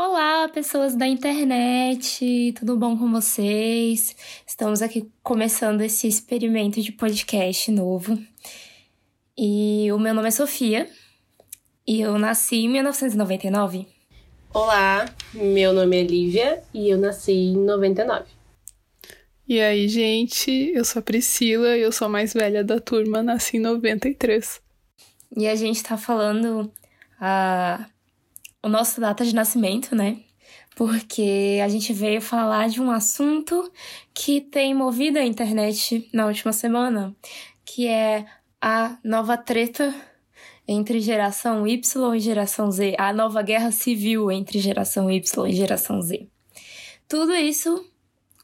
Olá, pessoas da internet, tudo bom com vocês? Estamos aqui começando esse experimento de podcast novo. E o meu nome é Sofia e eu nasci em 1999. Olá, meu nome é Lívia e eu nasci em 99. E aí, gente, eu sou a Priscila e eu sou a mais velha da turma, nasci em 93. E a gente tá falando a o nosso data de nascimento, né? Porque a gente veio falar de um assunto que tem movido a internet na última semana, que é a nova treta entre geração Y e geração Z, a nova guerra civil entre geração Y e geração Z. Tudo isso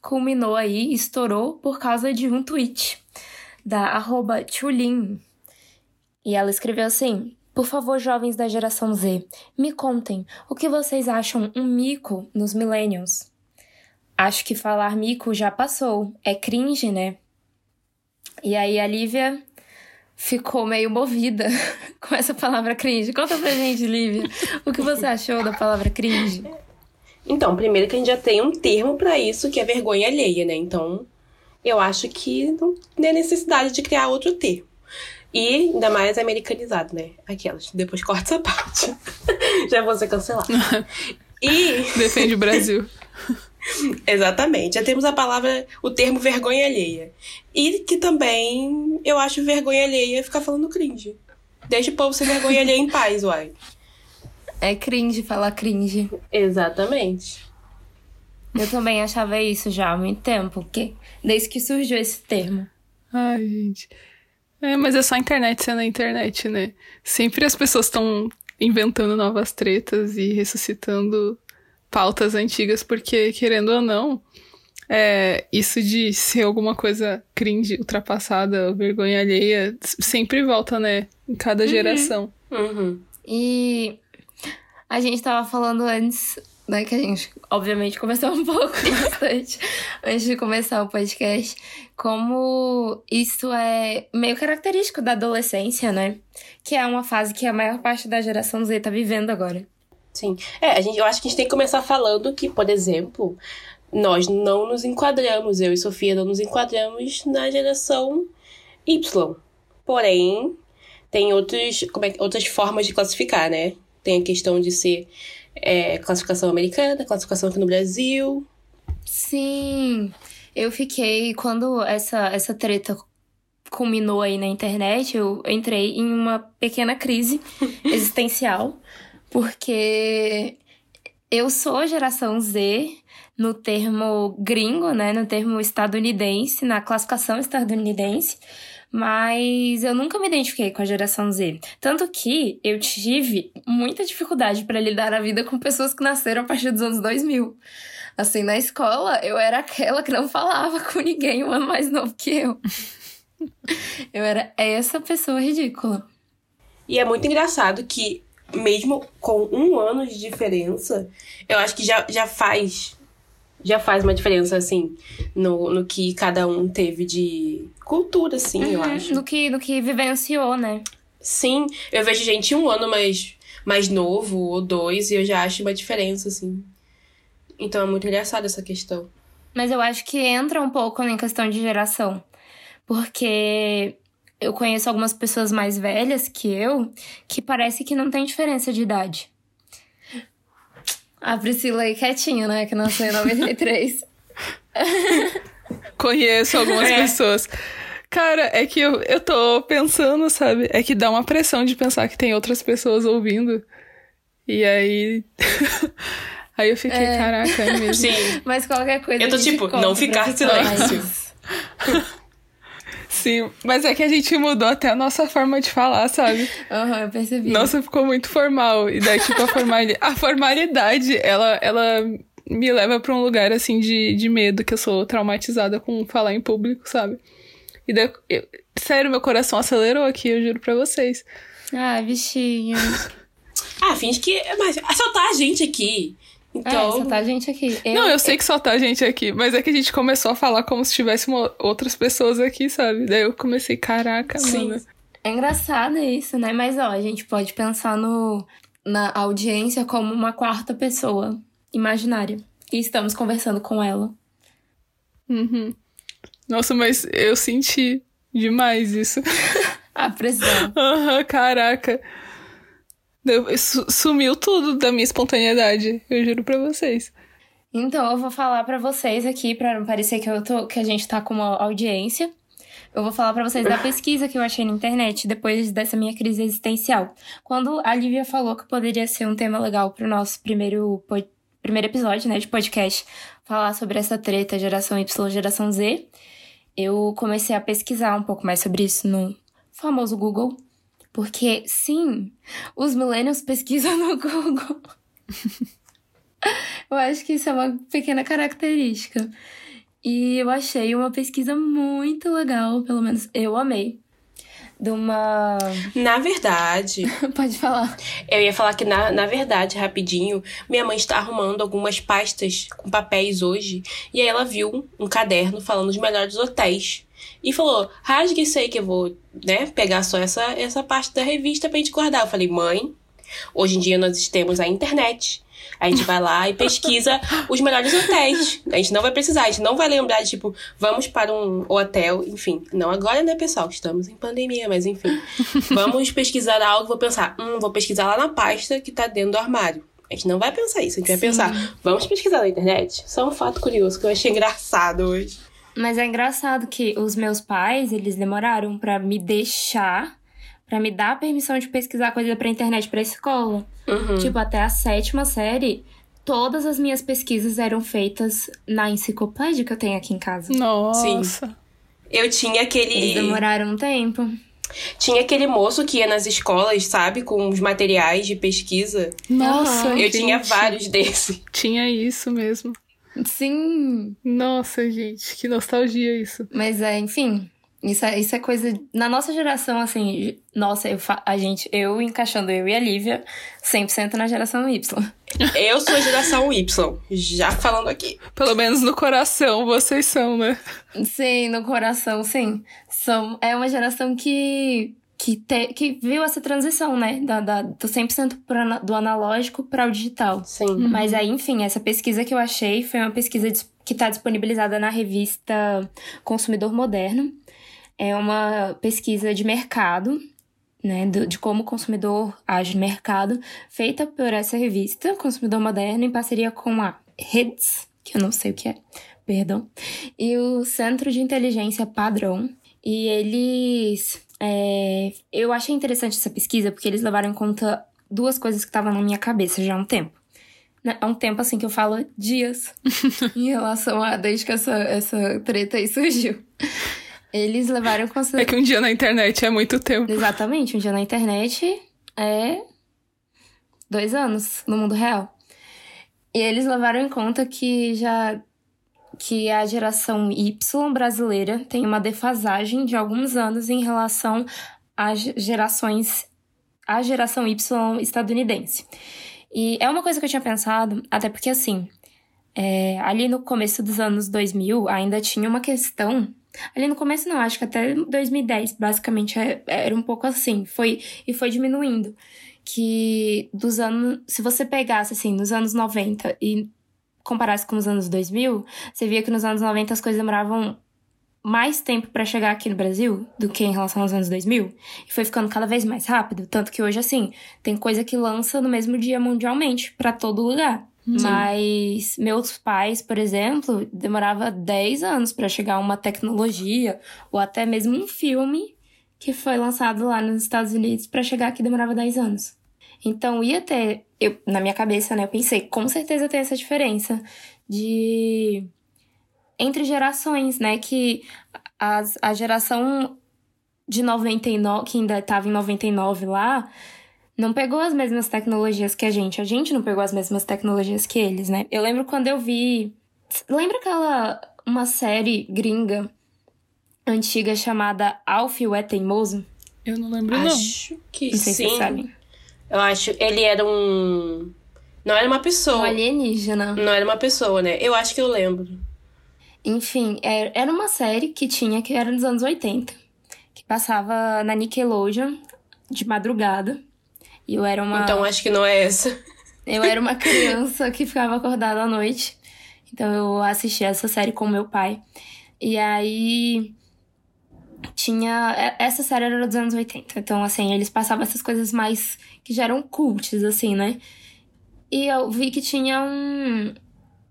culminou aí, estourou por causa de um tweet da arroba Chulin. E ela escreveu assim: por favor, jovens da geração Z, me contem o que vocês acham um mico nos millennials. Acho que falar mico já passou, é cringe, né? E aí a Lívia ficou meio movida com essa palavra cringe. Conta pra gente, Lívia, o que você achou da palavra cringe? Então, primeiro que a gente já tem um termo para isso, que é vergonha alheia, né? Então, eu acho que não tem necessidade de criar outro termo. E ainda mais americanizado, né? Aquelas. Depois corta essa parte. Já vou ser cancelada. E. Defende o Brasil. Exatamente. Já temos a palavra, o termo vergonha alheia. E que também eu acho vergonha alheia ficar falando cringe. Deixa o povo ser vergonha alheia em paz, uai. É cringe falar cringe. Exatamente. Eu também achava isso já há muito tempo, porque desde que surgiu esse termo. Ai, gente. É, mas é só a internet sendo a internet, né? Sempre as pessoas estão inventando novas tretas e ressuscitando pautas antigas, porque, querendo ou não, é, isso de ser alguma coisa cringe, ultrapassada, vergonha alheia, sempre volta, né? Em cada uhum. geração. Uhum. E a gente tava falando antes né, que a gente, obviamente, conversou um pouco bastante antes de começar o podcast, como isso é meio característico da adolescência, né? Que é uma fase que a maior parte da geração Z tá vivendo agora. Sim. É, a gente, eu acho que a gente tem que começar falando que, por exemplo, nós não nos enquadramos, eu e Sofia não nos enquadramos na geração Y. Porém, tem outros, como é, outras formas de classificar, né? Tem a questão de ser é, classificação americana, classificação aqui no Brasil. Sim, eu fiquei quando essa essa treta culminou aí na internet, eu entrei em uma pequena crise existencial, porque eu sou geração Z no termo gringo, né, no termo estadunidense, na classificação estadunidense mas eu nunca me identifiquei com a geração Z. Tanto que eu tive muita dificuldade para lidar a vida com pessoas que nasceram a partir dos anos 2000. Assim, na escola, eu era aquela que não falava com ninguém um ano mais novo que eu. eu era essa pessoa ridícula. E é muito engraçado que, mesmo com um ano de diferença, eu acho que já, já faz já faz uma diferença, assim, no, no que cada um teve de cultura, assim, uhum, eu acho. No que, no que vivenciou, né? Sim, eu vejo gente um ano mais, mais novo, ou dois, e eu já acho uma diferença, assim. Então é muito engraçado essa questão. Mas eu acho que entra um pouco em questão de geração. Porque eu conheço algumas pessoas mais velhas que eu que parece que não tem diferença de idade. A Priscila aí quietinha, né? Que nasceu em 93. Conheço algumas é. pessoas. Cara, é que eu, eu tô pensando, sabe? É que dá uma pressão de pensar que tem outras pessoas ouvindo. E aí. aí eu fiquei, é. caraca, é mesmo. Sim. Mas qualquer coisa. Eu tô tipo, não ficar silêncio. Sim, mas é que a gente mudou até a nossa forma de falar, sabe? Aham, uhum, eu percebi. Nossa, ficou muito formal. E daí, tipo, a, formali... a formalidade, ela, ela me leva pra um lugar, assim, de, de medo, que eu sou traumatizada com falar em público, sabe? E daí, eu... sério, meu coração acelerou aqui, eu juro pra vocês. Ah, bichinho. ah, finge que. Mas assaltar a gente aqui. Então... É, só tá a gente aqui. Eu, não, eu sei que só tá a gente aqui, mas é que a gente começou a falar como se tivesse outras pessoas aqui, sabe? Daí eu comecei, caraca, Sim. mano. É engraçado isso, né? Mas ó, a gente pode pensar no, na audiência como uma quarta pessoa. imaginária. E estamos conversando com ela. Uhum. Nossa, mas eu senti demais isso. A pressão. Aham, caraca. Deu- su- Sumiu tudo da minha espontaneidade, eu juro pra vocês. Então, eu vou falar pra vocês aqui, pra não parecer que, eu tô, que a gente tá com uma audiência. Eu vou falar pra vocês da pesquisa que eu achei na internet depois dessa minha crise existencial. Quando a Lívia falou que poderia ser um tema legal pro nosso primeiro, primeiro episódio, né, de podcast, falar sobre essa treta geração Y, geração Z, eu comecei a pesquisar um pouco mais sobre isso no famoso Google. Porque, sim, os millennials pesquisam no Google. Eu acho que isso é uma pequena característica. E eu achei uma pesquisa muito legal, pelo menos eu amei. De uma. Na verdade, Pode falar. eu ia falar que, na, na verdade, rapidinho, minha mãe está arrumando algumas pastas com papéis hoje. E aí ela viu um caderno falando dos melhores hotéis. E falou, rasgue isso aí que eu vou, né, pegar só essa, essa parte da revista pra gente guardar. Eu falei, mãe, hoje em dia nós temos a internet. A gente vai lá e pesquisa os melhores hotéis. A gente não vai precisar, a gente não vai lembrar de, tipo, vamos para um hotel, enfim. Não agora, né, pessoal? Estamos em pandemia, mas enfim. Vamos pesquisar algo, vou pensar, hum, vou pesquisar lá na pasta que tá dentro do armário. A gente não vai pensar isso, a gente vai Sim. pensar, vamos pesquisar na internet? Só um fato curioso que eu achei engraçado hoje. Mas é engraçado que os meus pais, eles demoraram pra me deixar, pra me dar a permissão de pesquisar coisa pra internet pra escola. Uhum. Tipo, até a sétima série, todas as minhas pesquisas eram feitas na enciclopédia que eu tenho aqui em casa. Nossa. Eu tinha Eles aquele. demoraram um tempo. Tinha aquele moço que ia nas escolas, sabe? Com os materiais de pesquisa. Nossa. Eu tinha gente. vários desses. Tinha isso mesmo. Sim, Nossa, gente, que nostalgia isso. Mas é, enfim, isso é, isso é coisa. Na nossa geração, assim, nossa, eu fa- a gente, eu encaixando eu e a Lívia, 100% na geração Y. Eu sou a geração Y, já falando aqui. Pelo menos no coração vocês são, né? Sim, no coração, sim. São, é uma geração que. Que, te, que viu essa transição, né? Da, da, do 100% pro do analógico para o digital. Sim. Mas aí, enfim, essa pesquisa que eu achei foi uma pesquisa que está disponibilizada na revista Consumidor Moderno. É uma pesquisa de mercado, né, do- de como o consumidor age no mercado, feita por essa revista, Consumidor Moderno, em parceria com a Reds, que eu não sei o que é, perdão, e o Centro de Inteligência Padrão. E eles. É, eu achei interessante essa pesquisa porque eles levaram em conta duas coisas que estavam na minha cabeça já há um tempo. Né, Há um tempo assim que eu falo dias em relação a desde que essa, essa treta aí surgiu. Eles levaram em É consideração. que um dia na internet é muito tempo. Exatamente, um dia na internet é dois anos no mundo real. E eles levaram em conta que já que a geração Y brasileira tem uma defasagem de alguns anos em relação às gerações à geração Y estadunidense. E é uma coisa que eu tinha pensado, até porque assim, é, ali no começo dos anos 2000 ainda tinha uma questão Ali no começo não, acho que até 2010, basicamente, é- era um pouco assim. Foi, e foi diminuindo. Que dos anos. Se você pegasse, assim, nos anos 90 e comparasse com os anos 2000, você via que nos anos 90 as coisas demoravam mais tempo pra chegar aqui no Brasil do que em relação aos anos 2000. E foi ficando cada vez mais rápido. Tanto que hoje, assim, tem coisa que lança no mesmo dia mundialmente, pra todo lugar. Mas meus pais, por exemplo, demorava 10 anos pra chegar uma tecnologia ou até mesmo um filme que foi lançado lá nos Estados Unidos pra chegar aqui demorava 10 anos. Então ia ter, eu na minha cabeça, né, eu pensei, com certeza tem essa diferença de entre gerações, né, que as, a geração de 99, que ainda tava em 99 lá, não pegou as mesmas tecnologias que a gente. A gente não pegou as mesmas tecnologias que eles, né? Eu lembro quando eu vi. Lembra aquela. Uma série gringa antiga chamada Alfio é Teimoso? Eu não lembro, não. Acho que Não sei se sim. vocês sabem. Eu acho. Ele era um. Não era uma Um pessoa. alienígena. Não era uma pessoa, né? Eu acho que eu lembro. Enfim, é- era uma série que tinha, que era nos anos 80. Que passava na Nickelodeon de madrugada. E eu era uma. Então acho que não é essa. Eu era uma criança que ficava acordada à noite. Então eu assisti essa série com meu pai. E aí tinha. é, Essa série era dos anos 80. Então, assim, eles passavam essas coisas mais que já eram cults, assim, né? E eu vi que tinha um,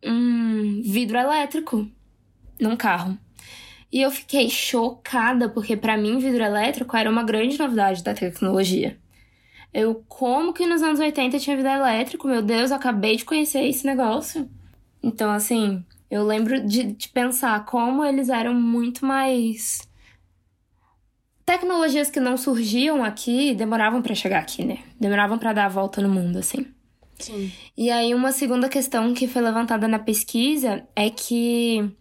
um vidro elétrico num carro. E eu fiquei chocada, porque pra mim vidro elétrico era uma grande novidade da tecnologia. Eu, como que nos anos 80 tinha vidro elétrico? Meu Deus, eu acabei de conhecer esse negócio. Então, assim, eu lembro de, de pensar como eles eram muito mais. Tecnologias que não surgiam aqui demoravam pra chegar aqui, né? Demoravam pra dar a volta no mundo, assim. Sim. E aí, uma segunda questão que foi levantada na pesquisa é que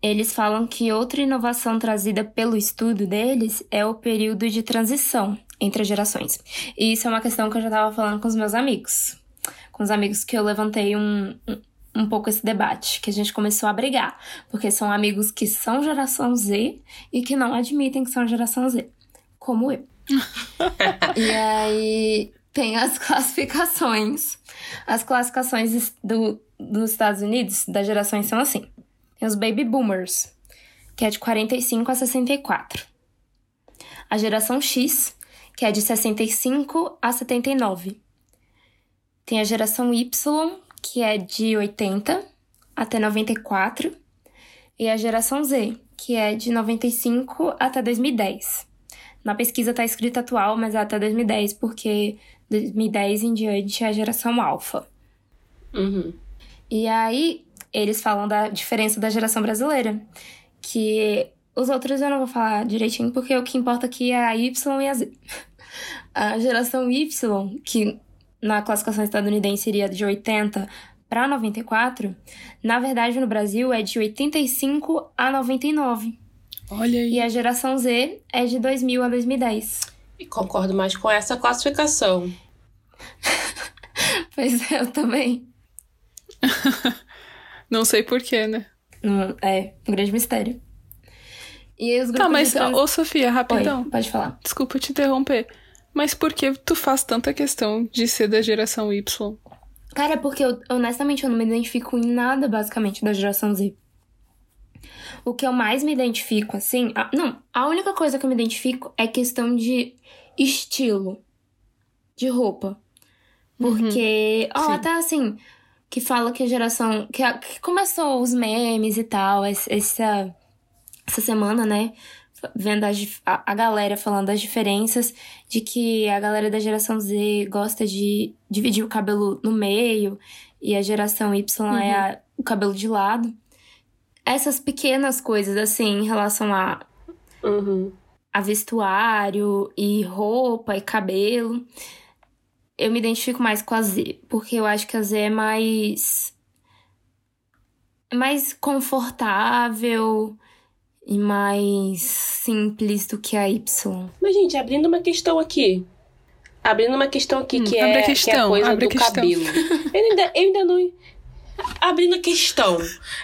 eles falam que outra inovação trazida pelo estudo deles é o período de transição entre as gerações. E isso é uma questão que eu já estava falando com os meus amigos. Com os amigos que eu levantei um, um, pouco esse debate, que a gente começou a brigar. Porque são amigos que são geração Z e que não admitem que são geração Z. Como eu. e aí tem as classificações. As classificações do, dos Estados Unidos das gerações são assim. Tem os Baby Boomers, que é de 45 a 64. A geração X, que é de 65 a 79. Tem a geração Y, que é de 80 até 94. E a geração Z, que é de 95 até 2010. Na pesquisa tá escrito atual, mas é até 2010, porque 2010 em diante é a geração alfa. Uhum. E aí, eles falam da diferença da geração brasileira. Que os outros eu não vou falar direitinho, porque o que importa aqui é a Y e a Z. A geração Y, que na classificação estadunidense iria de 80 para 94, na verdade no Brasil é de 85 a 99. Olha aí. E a geração Z é de 2000 a 2010. E concordo mais com essa classificação. Pois é, eu também. Não sei porquê, né? Hum, É, um grande mistério. E aí os grupos Tá, mas, de trans... ô Sofia, rapidão. Oi, pode falar. Desculpa te interromper. Mas por que tu faz tanta questão de ser da geração Y? Cara, é porque eu, honestamente eu não me identifico em nada, basicamente, da geração Z. O que eu mais me identifico, assim. a- não, a única coisa que eu me identifico é questão de estilo de roupa. Porque, ó, Sim. até assim, que fala que a geração. Que, que começou os memes e tal, essa, essa semana, né? Vendo a, a galera falando das diferenças, de que a galera da geração Z gosta de dividir o cabelo no meio e a geração Y é a- o cabelo de lado. Essas pequenas coisas, assim, em relação a, Uhum. a vestuário e roupa e cabelo, eu me identifico mais com a Z, porque eu acho que a Z é mais. é mais confortável e mais simples do que a Y. Mas, gente, abrindo uma questão aqui. Abrindo uma questão aqui, Hum, que, abre é, a que é a questão, coisa abre a do questão. cabelo. Eu ainda, eu ainda não. Abrindo a questão.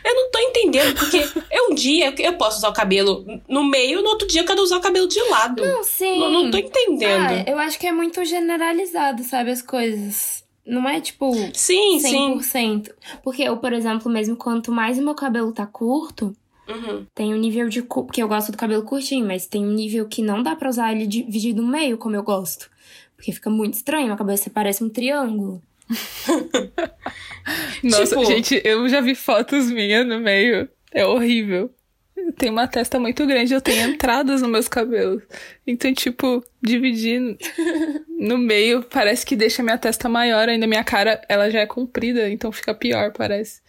Eu não tô entendendo, porque eu um dia eu posso usar o cabelo no meio, no outro dia eu quero usar o cabelo de lado. Não, sim. Não, não tô entendendo. Ah, eu acho que é muito generalizado, sabe, as coisas. Não é tipo sim, sim. 100%. Porque eu, por exemplo, mesmo quanto mais o meu cabelo tá curto, Uhum. tem um nível de. Porque eu gosto do cabelo curtinho, mas tem um nível que não dá pra usar ele dividido no meio, como eu gosto. Porque fica muito estranho, a cabeça parece um triângulo. Nossa, Tipo- gente, eu já vi fotos minhas no meio. É horrível. Eu tenho uma testa muito grande, eu tenho entradas nos meus cabelos. Então, tipo, dividir no meio parece que deixa minha testa maior, ainda minha cara, ela já é comprida, então fica pior, parece.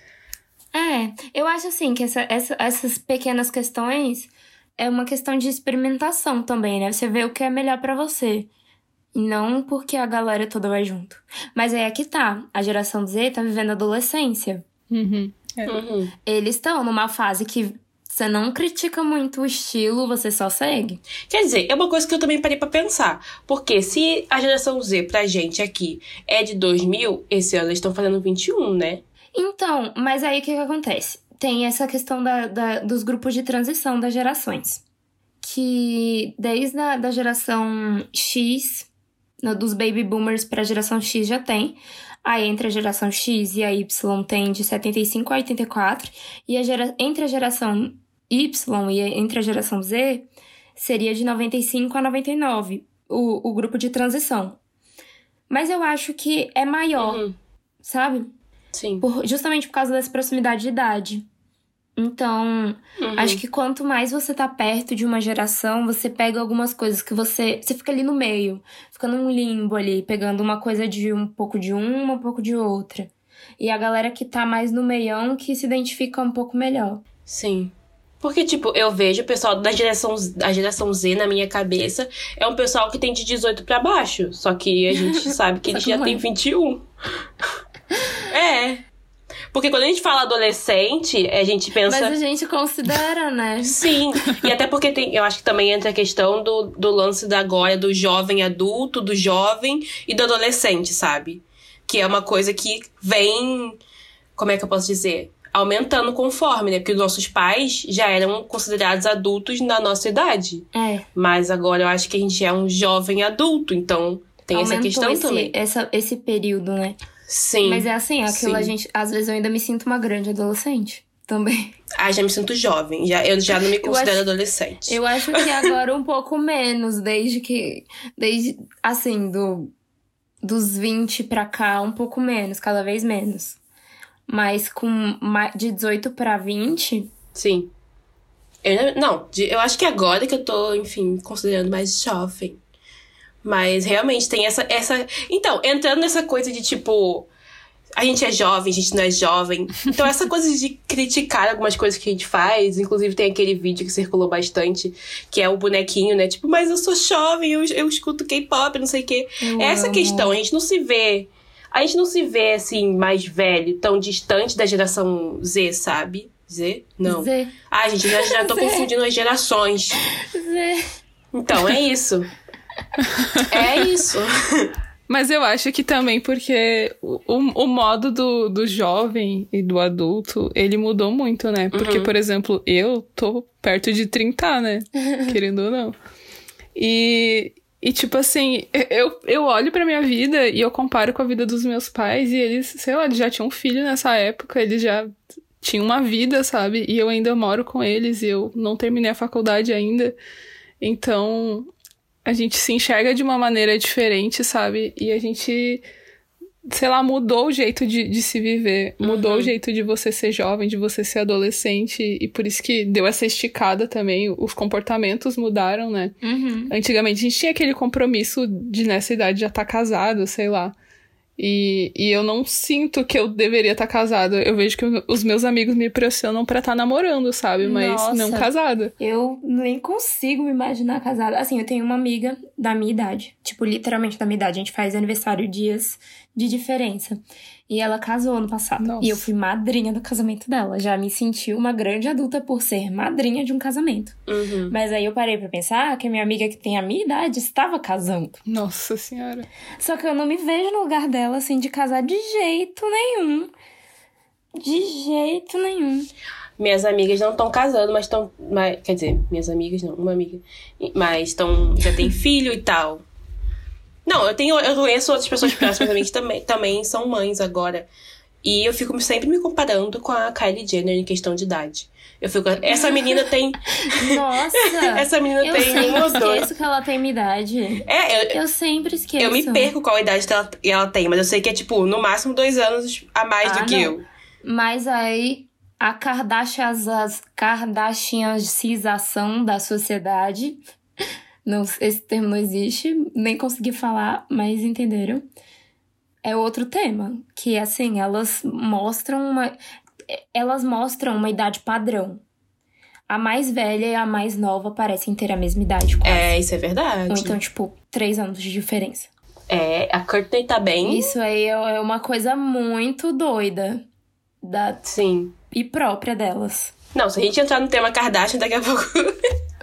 É, eu acho assim que essa- essa- essas pequenas questões é uma questão de experimentação também, né? Você vê o que é melhor pra você. E não porque a galera toda vai junto. Mas aí é que tá. A geração Z tá vivendo a adolescência. Uhum. É. Uhum. Eles estão numa fase que você não critica muito o estilo, você só segue. Quer dizer, é uma coisa que eu também parei pra pensar. Porque se a geração Z pra gente aqui é de 2000, esse ano eles estão fazendo 21, né? Então, mas aí o que, que acontece? Tem essa questão da, da- dos grupos de transição das gerações. Que desde a da geração X, no- dos baby boomers para a geração X já tem. Aí entre a geração X e a Y tem de 75 a 84, e a gera... entre a geração Y e entre a geração Z seria de 95 a 99, o, o grupo de transição. Mas eu acho que é maior, Uhum. sabe? Sim. Por- justamente por causa dessa proximidade de idade. Então, Uhum. acho que quanto mais você tá perto de uma geração, você pega algumas coisas que você. Você fica ali no meio, fica num limbo ali, pegando uma coisa de um pouco de uma, um pouco de outra. E a galera que tá mais no meião que se identifica um pouco melhor. Sim. Porque, tipo, eu vejo o pessoal da geração, da geração Z na minha cabeça é um pessoal que tem de 18 pra baixo. Só que a gente sabe que que já tem é. 21. É. Porque quando a gente fala adolescente, a gente pensa. Mas a gente considera, né? Sim, e até porque tem, eu acho que também entra a questão do, do lance da agora, do jovem adulto, do jovem e do adolescente, sabe? Que é uma coisa que vem, como é que eu posso dizer? Aumentando conforme, né? Porque os nossos pais já eram considerados adultos na nossa idade. É. Mas agora eu acho que a gente é um jovem adulto, então tem essa aumentou questão esse, também. Essa, esse período, né? Sim. Mas é assim, aquilo Sim. a gente. Às vezes eu ainda me sinto uma grande adolescente também. Ah, já me sinto jovem. Já, eu já não me considero acho- adolescente. Eu acho que agora um pouco menos, desde que. Desde. Assim, do. Dos 20 pra cá, um pouco menos, cada vez menos. Mas com de 18 pra 20, Sim. Eu, não, eu acho que agora que eu tô, enfim, considerando mais jovem. Mas realmente tem essa, essa. Então, entrando nessa coisa de tipo. A gente é jovem, a gente não é jovem. Então, essa coisa de criticar algumas coisas que a gente faz. Inclusive, tem aquele vídeo que circulou bastante, que é o bonequinho, né? Tipo, mas eu sou jovem, eu, eu escuto K-pop, não sei o quê. eu É essa amo. questão, a gente não se vê. A gente não se vê assim, mais velho, tão distante da geração Z, sabe? Z? Não. Zé, Ai, gente, já, já tô Zé. confundindo as gerações. Zé. Então, é isso. É isso. Mas eu acho que também porque o, o, modo do, do jovem e do adulto, ele mudou muito, né? Porque, Uhum. por exemplo, eu tô perto de 30, né? Querendo ou não. E, e tipo assim, eu, eu olho pra minha vida e eu comparo com a vida dos meus pais e eles, sei lá, já tinham um filho nessa época, eles já tinham uma vida, sabe? E eu ainda moro com eles e eu não terminei a faculdade ainda. Então, a gente se enxerga de uma maneira diferente, sabe? E a gente, sei lá, mudou o jeito de, de se viver. Mudou Uhum. o jeito de você ser jovem, de você ser adolescente. E por isso que deu essa esticada também. Os comportamentos mudaram, né? Uhum. Antigamente a gente tinha aquele compromisso de nessa idade já estar casado, sei lá. E, e eu não sinto que eu deveria estar casado. Eu vejo que os meus amigos me pressionam pra estar namorando, sabe? Mas Nossa. não casada. Eu nem consigo me imaginar casada. Assim, eu tenho uma amiga da minha idade. Tipo, literalmente da minha idade. A gente faz aniversário dias de diferença. E ela casou ano passado. Nossa. E eu fui madrinha do casamento dela. Já me senti uma grande adulta por ser madrinha de um casamento. Uhum. Mas aí eu parei pra pensar que a minha amiga que tem a minha idade estava casando. Nossa senhora. Só que eu não me vejo no lugar dela, assim, de casar de jeito nenhum. De jeito nenhum. Minhas amigas não estão casando, mas estão. Quer dizer, minhas amigas não, uma amiga. Mas estão. Já tem filho e tal. Não, eu tenho. Eu conheço outras pessoas próximas a mim que também, também são mães agora. E eu fico sempre me comparando com a Kylie Jenner em questão de idade. Eu fico. Essa menina tem. Nossa! Essa menina eu tem um ou dois. esqueço que ela tem minha idade. É, eu, Eu sempre esqueço. eu me perco qual idade ela, ela tem, mas eu sei que é, tipo, no máximo dois anos a mais Ah, do que não. eu. Mas aí, a Kardashians- Kardashianização da sociedade. Não, esse termo não existe, nem consegui falar, mas entenderam. É outro tema. Que assim, elas mostram uma. Elas mostram uma idade padrão. A mais velha e a mais nova parecem ter a mesma idade, quase. É, isso é verdade. Ou então, tipo, três anos de diferença. É, a Courtney tá bem. Isso aí é é uma coisa muito doida. Da, Sim. e própria delas. Não, se a gente entrar no tema Kardashian, daqui a pouco.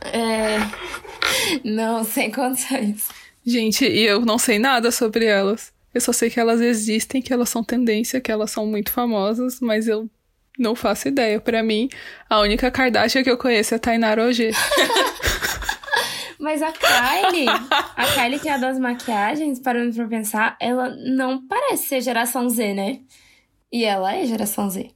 É. Não, sem condições. Gente, e eu não sei nada sobre elas. Eu só sei que elas existem, que elas são tendência, que elas são muito famosas, mas eu não faço ideia. Pra mim, a única Kardashian que eu conheço é a Tainara OG. Mas a Kylie, a Kylie que é a das maquiagens, parando pra pensar, ela não parece ser geração Z, né? E ela é geração Z.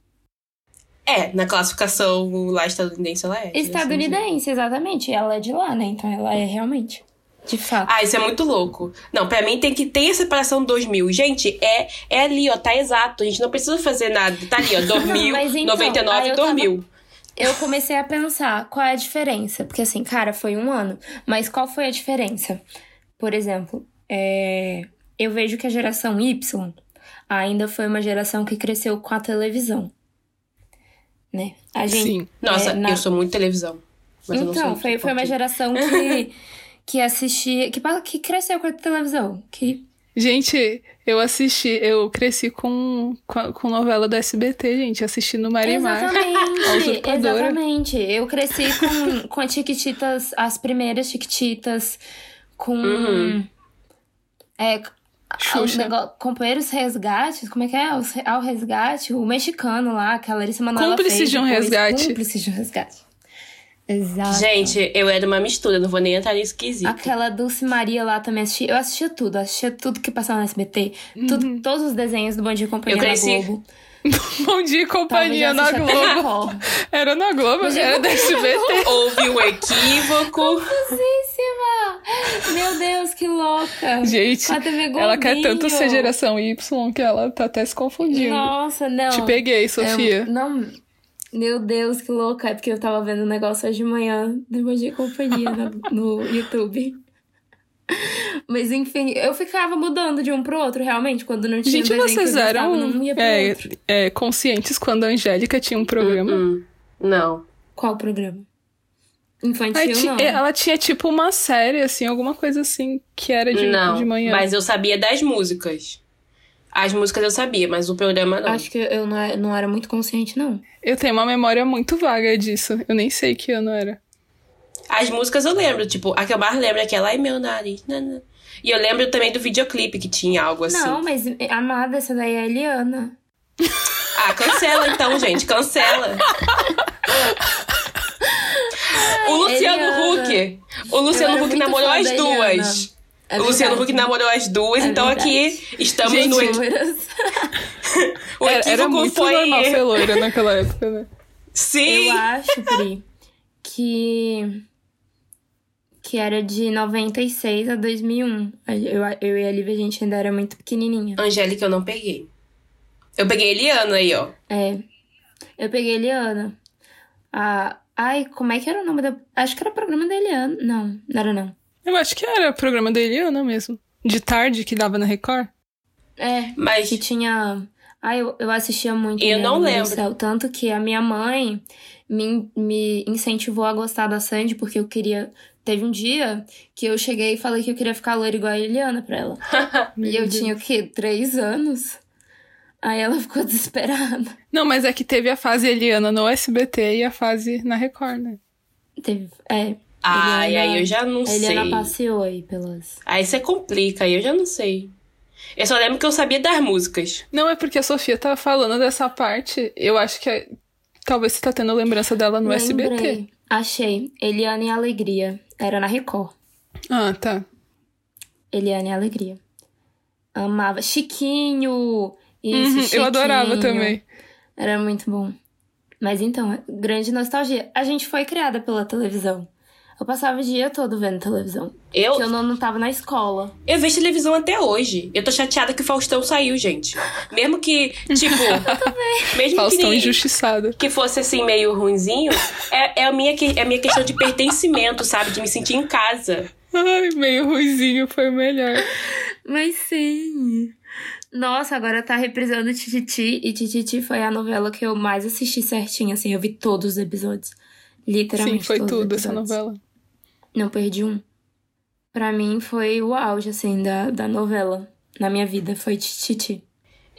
É, na classificação lá estadunidense ela é. Estadunidense, exatamente. Ela é de lá, né? Então ela é realmente. De fato. Ah, isso é muito louco. Não, pra mim tem que ter a separação 2000. Gente, é, é ali, ó, tá exato. A gente não precisa fazer nada. Tá ali, ó, 2000, mas então, 99 aí e eu 2000. Eu comecei a pensar qual é a diferença. Porque assim, cara, foi um ano. Mas qual foi a diferença? Por exemplo, é... eu vejo que a geração Y ainda foi uma geração que cresceu com a televisão. Né? A gente, Sim. Nossa, é, na- eu sou muito televisão. Mas eu não Então, sou foi, foi uma geração que, que assistia. Que, que cresceu com a televisão. Que Gente, eu assisti, eu cresci com, com, com novela do SBT, gente, assistindo Marimar. Exatamente, exatamente. Eu cresci com, com a Chiquititas, as primeiras Chiquititas, com. Uhum. É, Xuxa. o negócio- companheiros resgates, como é que é? Ao resgate, o mexicano lá, que a Larissa Manoela Cúmplices fez de um depois. resgate. Cúmplices de um resgate. Exato. Gente, eu era uma mistura, não vou nem entrar nesse quesito. Aquela Dulce Maria lá também assisti. Eu assistia tudo, assistia tudo que passava no SBT. Tudo, todos os desenhos do Bom Dia e Companhia Eu cresci- Globo. Bom dia e companhia na Globo. Era na Globo, Bom era da SBT. Houve um equívoco. Confusíssima! Meu Deus, que louca! Gente, A TV ela quer tanto ser geração Y que ela tá até se confundindo. Nossa, não. Te peguei, Sofia. Eu- não. Meu Deus, que louca. É porque eu tava vendo um negócio hoje de manhã do Bom Dia e Companhia no, no YouTube. Mas enfim, eu ficava mudando de um pro outro, realmente, quando não tinha Gente, um vocês que eu gostava, eram não ia pro é, outro. é, conscientes quando a Angélica tinha um programa? Hum, não. Qual programa? Infantil, ti- não. ela tinha tipo uma série, assim, alguma coisa assim, que era de, não. de manhã. Mas eu sabia das músicas. As músicas eu sabia, mas o programa não. Acho que eu não, é- não era muito consciente, não. Eu tenho uma memória muito vaga disso. Eu nem sei que ano era. As músicas eu lembro, tipo, a que eu mais lembro é aquela Ai meu nariz. nanã. E eu lembro também do videoclipe que tinha algo assim. Não, mas amada, essa daí é a Eliana. Ah, cancela então, gente, cancela. o Luciano. Huck. O Luciano Huck namorou as duas. É o Luciano. Huck namorou as duas, É então verdade. aqui estamos Gente, no o Era, era muito foi. normal ser loira naquela época, né? Sim. Eu acho, Pri, que. Que era de 96 a 2001. Eu, eu e a Lívia, a gente ainda era muito pequenininha. Angélica, eu não peguei. Eu peguei Eliana aí, ó. É. Eu peguei a Eliana. A... Ai, como é que era o nome da. Acho que era o programa da Eliana. Não, não era não. Eu acho que era o programa da Eliana mesmo. De tarde, que dava na Record. É, Mas que tinha. Ai, eu, eu assistia muito. Eu Eliana, não lembro. céu. Tanto que a minha mãe me, me incentivou a gostar da Sandy, porque eu queria. Teve um dia que eu cheguei e falei que eu queria ficar loira igual a Eliana pra ela. e eu tinha o quê? Três anos? Aí ela ficou desesperada. Não, mas é que teve a fase Eliana no SBT e a fase na Record, né? Teve. É. Ai, Eliana- aí eu já não A Eliana sei. passeou aí pelas. Aí você complica, aí eu já não sei. Eu só lembro que eu sabia das músicas. Não, é porque a Sofia tava falando dessa parte. Eu acho que é- talvez você tá tendo lembrança dela no SBT. Achei. Eliana e Alegria. Era na Record. Ah, tá. Eliane e Alegria. Amava. Chiquinho! Isso, Uhum, Chiquinho. eu adorava também. Era muito bom. Mas então, grande nostalgia. A gente foi criada pela televisão. Eu passava o dia todo vendo televisão. Eu, Porque eu não, não tava na escola. eu vejo televisão até hoje. Eu tô chateada que o Faustão saiu, gente. Mesmo que, tipo. mesmo Faustão que, injustiçado. que fosse assim, meio ruinzinho, é, é, a minha, que- é a minha questão de pertencimento, sabe? De me sentir em casa. Ai, meio ruizinho foi o melhor. Mas sim. Nossa, agora tá reprisando Tititi. E Tititi foi a novela que eu mais assisti certinho, assim. Eu vi todos os episódios. Sim, Literalmente. foi todos os tudo essa novela. Não perdi um. Pra mim foi o auge, assim, da, da novela. Na minha vida, foi Tititi.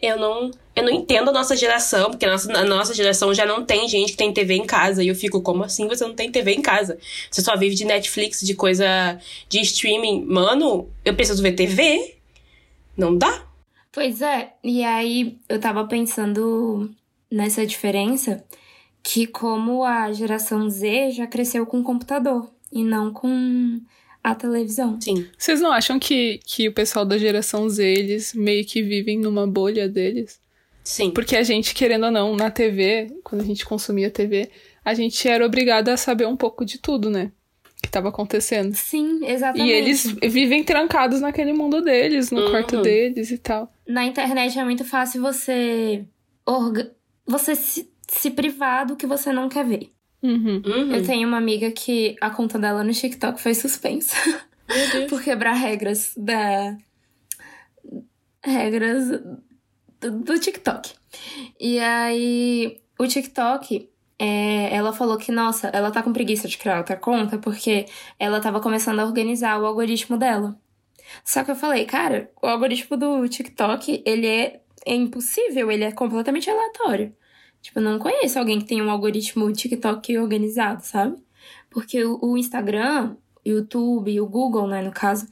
Eu não, eu não entendo a nossa geração, porque a nossa, a nossa geração já não tem gente que tem TV em casa. E eu fico, como assim você não tem TV em casa? Você só vive de Netflix, de coisa de streaming. Mano, eu preciso ver TV? Não dá? Pois é, e aí eu tava pensando nessa diferença que como a geração Z já cresceu com computador e não com a televisão. Sim. Vocês não acham que, que o pessoal da geração Z, eles meio que vivem numa bolha deles? Sim. Porque a gente, querendo ou não, na TV, quando a gente consumia TV, a gente era obrigada a saber um pouco de tudo, né? Que tava acontecendo. Sim, exatamente. E eles vivem trancados naquele mundo deles, no Uhum. quarto deles e tal. Na internet é muito fácil você orga... você se, se privar do que você não quer ver. Uhum. Uhum. Eu tenho uma amiga que a conta dela no TikTok foi suspensa por quebrar regras da regras do, do TikTok. E aí o TikTok é, ela falou que, nossa, ela tá com preguiça de criar outra conta porque ela tava começando a organizar o algoritmo dela. Só que eu falei, cara, o algoritmo do TikTok, ele é, é impossível, ele é completamente aleatório. Tipo, eu não conheço alguém que tem um algoritmo TikTok organizado, sabe? Porque o, Instagram, o YouTube, o Google, né, no caso,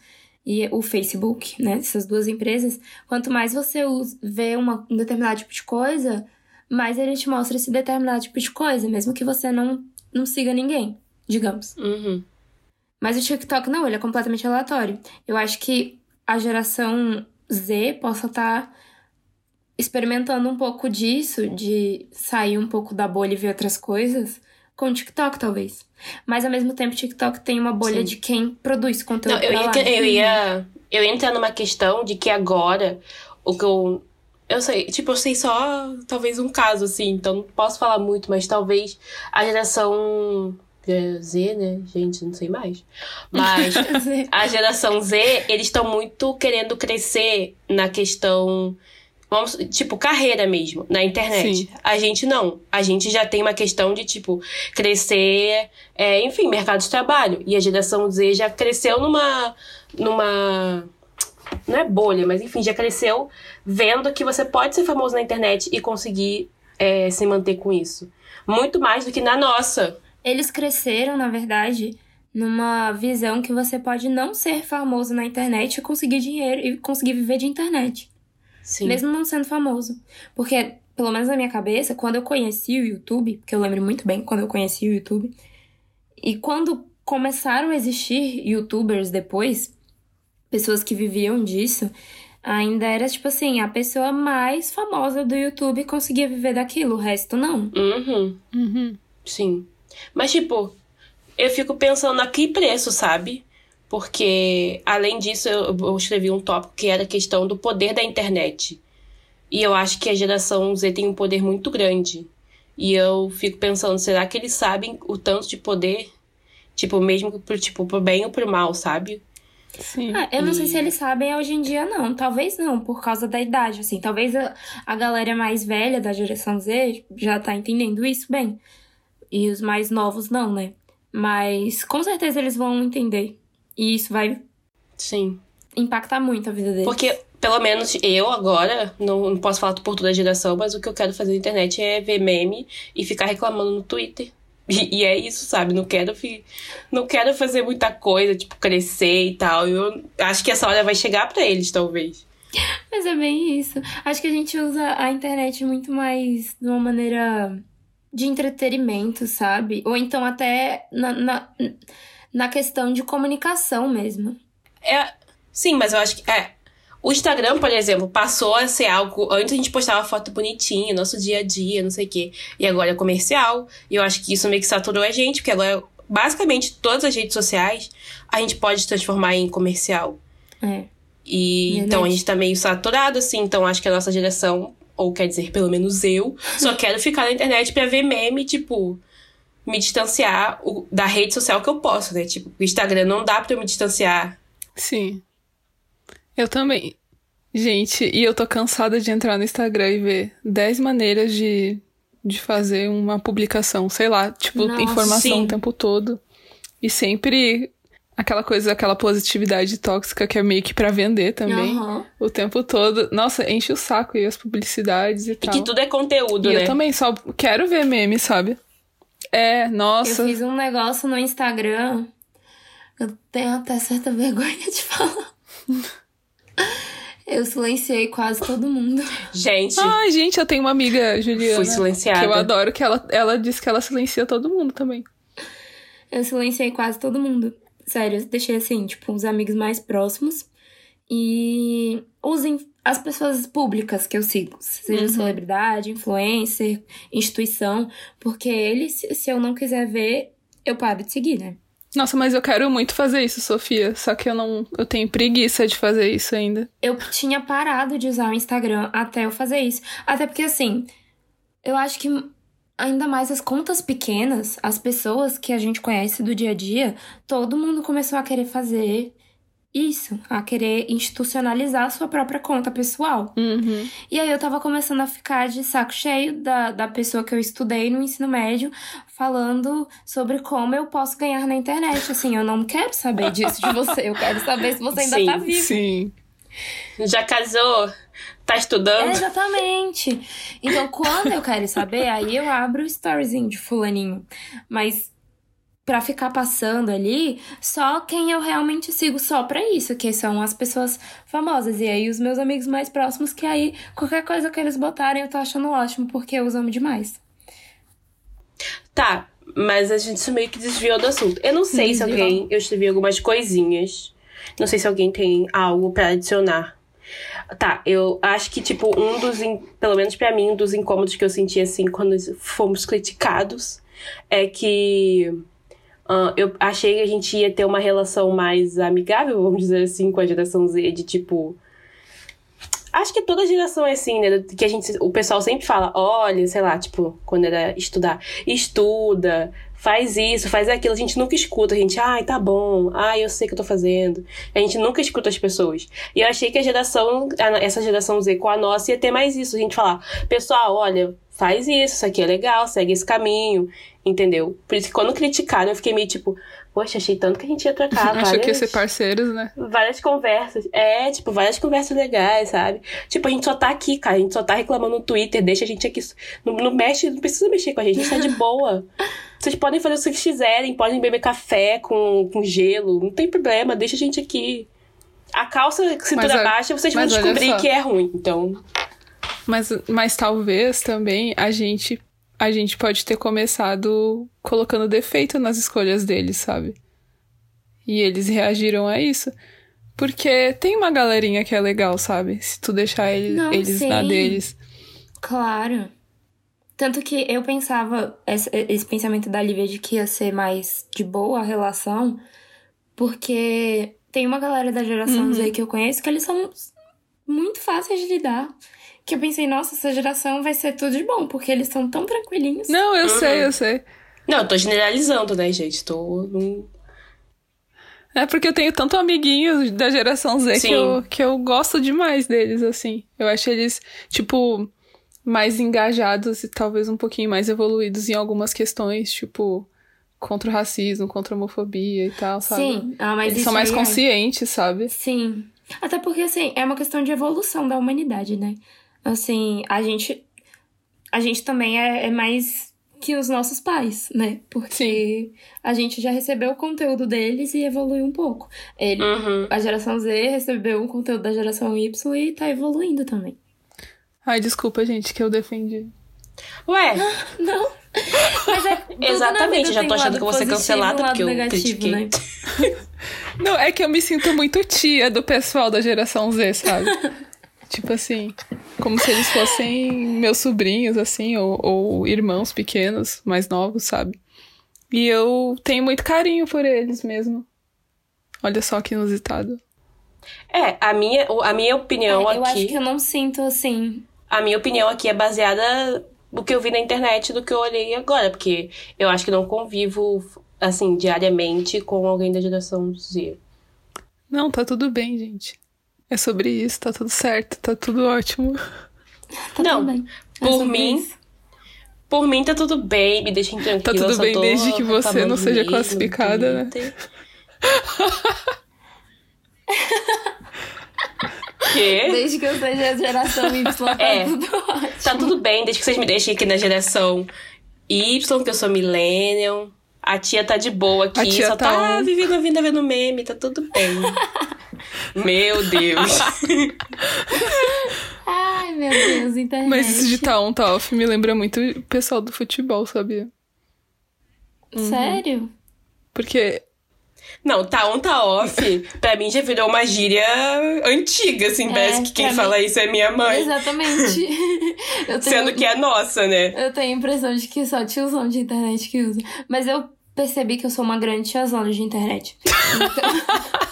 e o Facebook, né, essas duas empresas, quanto mais você vê uma, um determinado tipo de coisa, mais ele te mostra esse determinado tipo de coisa, mesmo que você não, não siga ninguém, digamos. Uhum. Mas o TikTok não, ele é completamente aleatório. Eu acho que a geração Z possa estar experimentando um pouco disso, de sair um pouco da bolha e ver outras coisas, com o TikTok, talvez. Mas ao mesmo tempo, o TikTok tem uma bolha Sim. de quem produz conteúdo. Não, eu ia, eu ia. Eu ia entrar numa questão de que agora o que eu. Eu sei, tipo, eu sei só talvez um caso, assim, então não posso falar muito, mas talvez a geração Z, né? Gente, não sei mais. Mas a geração Z, eles estão muito querendo crescer na questão. Vamos, tipo, carreira mesmo, na internet. Sim. A gente não. A gente já tem uma questão de, tipo, crescer, é, enfim, mercado de trabalho. E a geração Z já cresceu numa. numa. Não é bolha, mas enfim, já cresceu vendo que você pode ser famoso na internet e conseguir é, se manter com isso. Muito mais do que na nossa. Eles cresceram, na verdade, numa visão que você pode não ser famoso na internet e conseguir dinheiro e conseguir viver de internet. Sim. Mesmo não sendo famoso. Porque, pelo menos na minha cabeça, quando eu conheci o YouTube, porque eu lembro muito bem quando eu conheci o YouTube, e quando começaram a existir youtubers depois, pessoas que viviam disso, ainda era tipo assim, a pessoa mais famosa do YouTube conseguia viver daquilo, o resto não. Uhum. Uhum. Sim. Mas, tipo, eu fico pensando a que preço, sabe? Porque, além disso, eu, escrevi um tópico que era a questão do poder da internet. E eu acho que a geração Z tem um poder muito grande. E eu fico pensando, será que eles sabem o tanto de poder? Tipo, mesmo pro, tipo, pro bem ou pro mal, sabe? Sim. Ah, eu não sei E- se eles sabem hoje em dia, não. Talvez não, por causa da idade, assim. Talvez a, a galera mais velha da geração Z já tá entendendo isso bem. E os mais novos não, né? Mas com certeza eles vão entender. E isso vai Sim. impactar muito a vida deles. Porque, pelo menos eu agora, não, não posso falar por toda a geração, mas o que eu quero fazer na internet é ver meme e ficar reclamando no Twitter. E, e é isso, sabe? Não quero, fi- não quero fazer muita coisa, tipo, crescer e tal. Eu acho que essa hora vai chegar pra eles, talvez. Mas é bem isso. Acho que a gente usa a internet muito mais de uma maneira de entretenimento, sabe? Ou então até na, na, na questão de comunicação mesmo. É, sim, mas eu acho que. É. O Instagram, por exemplo, passou a ser algo. Antes a gente postava foto bonitinha, nosso dia a dia, não sei o quê. E agora é comercial. E eu acho que isso meio que saturou a gente, porque agora, basicamente, todas as redes sociais a gente pode transformar em comercial. É. E Verdade. então a gente tá meio saturado, assim. Então acho que a nossa geração, ou quer dizer, pelo menos eu, só quero ficar na internet pra ver meme, tipo. Me distanciar o- da rede social que eu posso, né? Tipo, o Instagram não dá pra eu me distanciar Sim. Eu também. Gente, e eu tô cansada de entrar no Instagram e ver 10 maneiras de, de fazer uma publicação, sei lá, tipo, Nossa, informação sim. o tempo todo. E sempre aquela coisa, aquela positividade tóxica que é meio que pra vender também. Aham. O tempo todo. Nossa, enche o saco e as publicidades e, E tal. que tudo é conteúdo, E né? eu também só quero ver meme, sabe? É, nossa. Eu fiz um negócio no Instagram. Eu tenho até certa vergonha de falar. Eu silenciei quase todo mundo. Gente, Ai, gente, eu tenho uma amiga, Juliana. fui silenciada. Que eu adoro, que ela, ela disse que ela silencia todo mundo também. Eu silenciei quase todo mundo. sério, eu deixei assim, tipo, os amigos mais próximos e usem as pessoas públicas que eu sigo, seja Uhum. celebridade, influencer, instituição, porque eles, se eu não quiser ver, eu paro de seguir, né? Nossa, mas eu quero muito fazer isso, Sofia. Só que eu não. Eu tenho preguiça de fazer isso ainda. Eu tinha parado de usar o Instagram até eu fazer isso. Até porque, assim, eu acho que ainda mais as contas pequenas, as pessoas que a gente conhece do dia a dia, todo mundo começou a querer fazer isso, a querer institucionalizar a sua própria conta pessoal. Uhum. E aí eu tava começando a ficar de saco cheio da, da pessoa que eu estudei no ensino médio, falando sobre como eu posso ganhar na internet. Assim, eu não quero saber disso de você, eu quero saber se você ainda Sim, tá vivo. Sim. Já casou? Tá estudando? É, exatamente. Então, quando eu quero saber, aí eu abro o storyzinho de fulaninho. Mas pra ficar passando ali, só quem eu realmente sigo só pra isso, que são as pessoas famosas. E aí os meus amigos mais próximos, que aí qualquer coisa que eles botarem eu tô achando ótimo, porque eu os amo demais. Tá, mas a gente meio que desviou do assunto. Eu não sei se Desviou. alguém. Eu escrevi algumas coisinhas. Não sei se alguém tem algo pra adicionar. Tá, eu acho que, tipo, um dos. Pelo menos pra mim, um dos incômodos que eu senti, assim, quando fomos criticados é que. Ah, eu achei que a gente ia ter uma relação mais amigável, vamos dizer assim, com a geração Z, de tipo. Acho que toda geração é assim, né? Que a gente, o pessoal sempre fala, olha, sei lá, tipo, quando era estudar, estuda, faz isso, faz aquilo. A gente nunca escuta, a gente, ai, tá bom, ai, eu sei o que eu tô fazendo. A gente nunca escuta as pessoas. E eu achei que a geração, essa geração Z com a nossa ia ter mais isso. A gente falar, pessoal, olha, faz isso, isso aqui é legal, segue esse caminho, entendeu? Por isso que quando criticaram, eu fiquei meio tipo, poxa, achei tanto que a gente ia trocar Achou que ia várias- ser parceiros, né? várias conversas. É, tipo, várias conversas legais, sabe? Tipo, a gente só tá aqui, cara. A gente só tá reclamando no Twitter, deixa a gente aqui. Não, não mexe, não precisa mexer com a gente, a gente tá de boa. Vocês podem fazer o que vocês quiserem, podem beber café com, com gelo, não tem problema, deixa a gente aqui. A calça cintura Mas baixa, vocês vão descobrir que é ruim. Então, Mas, mas talvez também a gente, a gente pode ter começado colocando defeito nas escolhas deles, sabe? E eles reagiram a isso. Porque tem uma galerinha que é legal, sabe? Se tu deixar ele- Não, eles na sim. deles. Claro. Tanto que eu pensava, esse, esse pensamento da Lívia de que ia ser mais de boa a relação, porque tem uma galera da geração Uhum. Z que eu conheço que eles são muito fáceis de lidar. Que eu pensei, nossa, essa geração vai ser tudo de bom, porque eles são tão tranquilinhos. Não, eu Uhum. sei, eu sei. não, eu tô generalizando, né, gente? Tô num. É porque eu tenho tanto amiguinhos da geração Z que eu, que eu gosto demais deles, assim. Eu acho eles, tipo, mais engajados e talvez um pouquinho mais evoluídos em algumas questões, tipo, contra o racismo, contra a homofobia e tal, sabe? Sim, ah, mas eles são mais é- conscientes, sabe? Sim. Até porque, assim, é uma questão de evolução da humanidade, né? Assim, a gente. A gente também é, é mais que os nossos pais, né? Porque a gente já recebeu o conteúdo deles e evoluiu um pouco. Ele, Uhum. a geração Z recebeu o conteúdo da geração Y e tá evoluindo também. Ai, desculpa, gente, que eu defendi. Ué, Não. Mas é. Exatamente, já tô achando que eu vou ser cancelada porque eu negativo, critiquei. né? Não, é que eu me sinto muito tia do pessoal da geração Z, sabe? tipo assim, como se eles fossem meus sobrinhos, assim, ou, ou irmãos pequenos, mais novos, sabe? E eu tenho muito carinho por eles mesmo. Olha só que inusitado. é, a minha, a minha opinião É, eu aqui. acho que eu não sinto assim. A minha opinião aqui é baseada no que eu vi na internet do que eu olhei agora, porque eu acho que não convivo, assim, diariamente com alguém da geração Z. Não, tá tudo bem, gente. É sobre isso, tá tudo certo, tá tudo ótimo. Tá Não, tudo bem. Por mim, isso. Por mim tá tudo bem, me deixem tranquila. Tá tudo bem desde que você não seja mesmo classificada, né? Quê? Desde que eu seja a geração Y, tá É. tudo ótimo. Tá tudo bem, desde que vocês me deixem aqui na geração Y, que eu sou millennial. A tia tá de boa aqui, A tia só tá tá vivendo a vida vendo meme, tá tudo bem. Meu Deus. Ai, meu Deus, internet. Mas isso de tá on, tá off me lembra muito o pessoal do futebol, sabia? Sério? Porque Não, tá on, tá off, pra mim já virou uma gíria antiga, assim, É, parece que quem fala isso é minha mãe. Exatamente. Eu tenho, Sendo que é nossa, né? eu tenho a impressão de que só tiozão de internet que usa. Mas eu percebi que eu sou uma grande tiazona de internet. Então,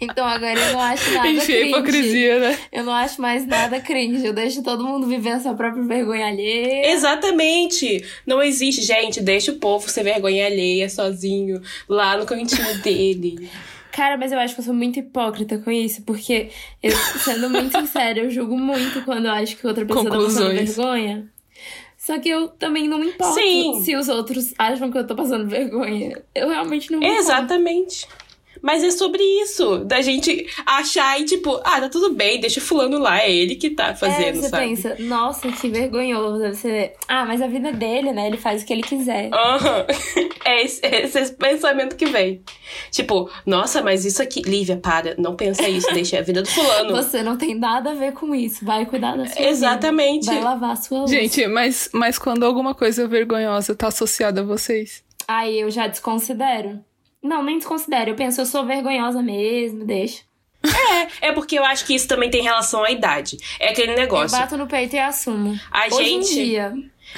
então agora eu não acho nada a cringe. hipocrisia, né? Eu não acho mais nada cringe. Eu deixo todo mundo viver a sua própria vergonha alheia. Exatamente! Não existe, gente, deixa o povo ser vergonha alheia sozinho, lá no cantinho dele. Cara, mas eu acho que eu sou muito hipócrita com isso, porque eu, sendo muito sincera, eu julgo muito quando eu acho que outra pessoa tá passando vergonha. Só que eu também não me importo Sim. se os outros acham que eu tô passando vergonha. Eu realmente não me importo. Exatamente. Mas é sobre isso, da gente achar e tipo, ah, tá tudo bem, deixa o fulano lá, é ele que tá É, fazendo, você sabe? pensa, nossa, que vergonhoso. Você, ah, mas a vida é dele, né? Ele faz o que ele quiser. Aham. É esse, é esse pensamento que vem. Tipo, nossa, mas isso aqui. Lívia, para, não pensa isso, deixa a vida do fulano. Você não tem nada a ver com isso. Vai cuidar da sua Exatamente. vida. Vai lavar a sua luz. Gente, mas, mas quando alguma coisa vergonhosa tá associada a vocês? Aí eu já desconsidero. Não, nem desconsidero. Eu penso, eu sou vergonhosa mesmo, deixa. É porque eu acho que isso também tem relação à idade. É aquele Eu negócio. bato no peito e assumo. A Hoje gente- em dia.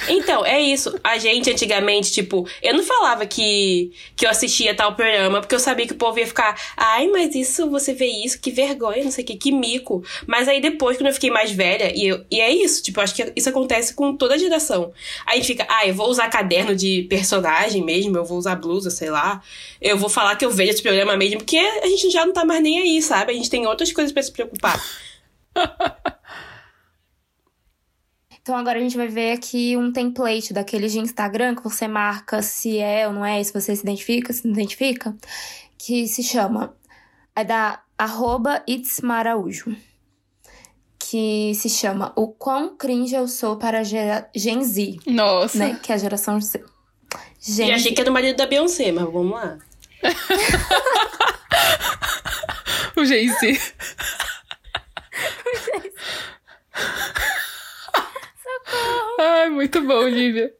Então, é isso. A gente antigamente, tipo, eu não falava que, que eu assistia tal programa, porque eu sabia que o povo ia ficar, ai, mas isso, você vê isso, que vergonha, não sei o que, que mico. Mas aí depois, quando eu fiquei mais velha, e, eu, e é isso, tipo, acho que isso acontece com toda a geração. Aí fica, ah, eu vou usar caderno de personagem mesmo, eu vou usar blusa, sei lá. Eu vou falar que eu vejo esse programa mesmo, porque a gente já não tá mais nem aí, sabe? A gente tem outras coisas pra se preocupar. Então agora a gente vai ver aqui um template daqueles de Instagram que você marca se é ou não é, se você se identifica, se não identifica, que se chama é da arroba itsmaraújo, que se chama O Quão Cringe Eu Sou para gera- Gen Z, Nossa. né? Que é a geração Z. E Gen achei que era o marido da Beyoncé, mas vamos lá. O Jay-Z. Ai, muito bom, Olivia.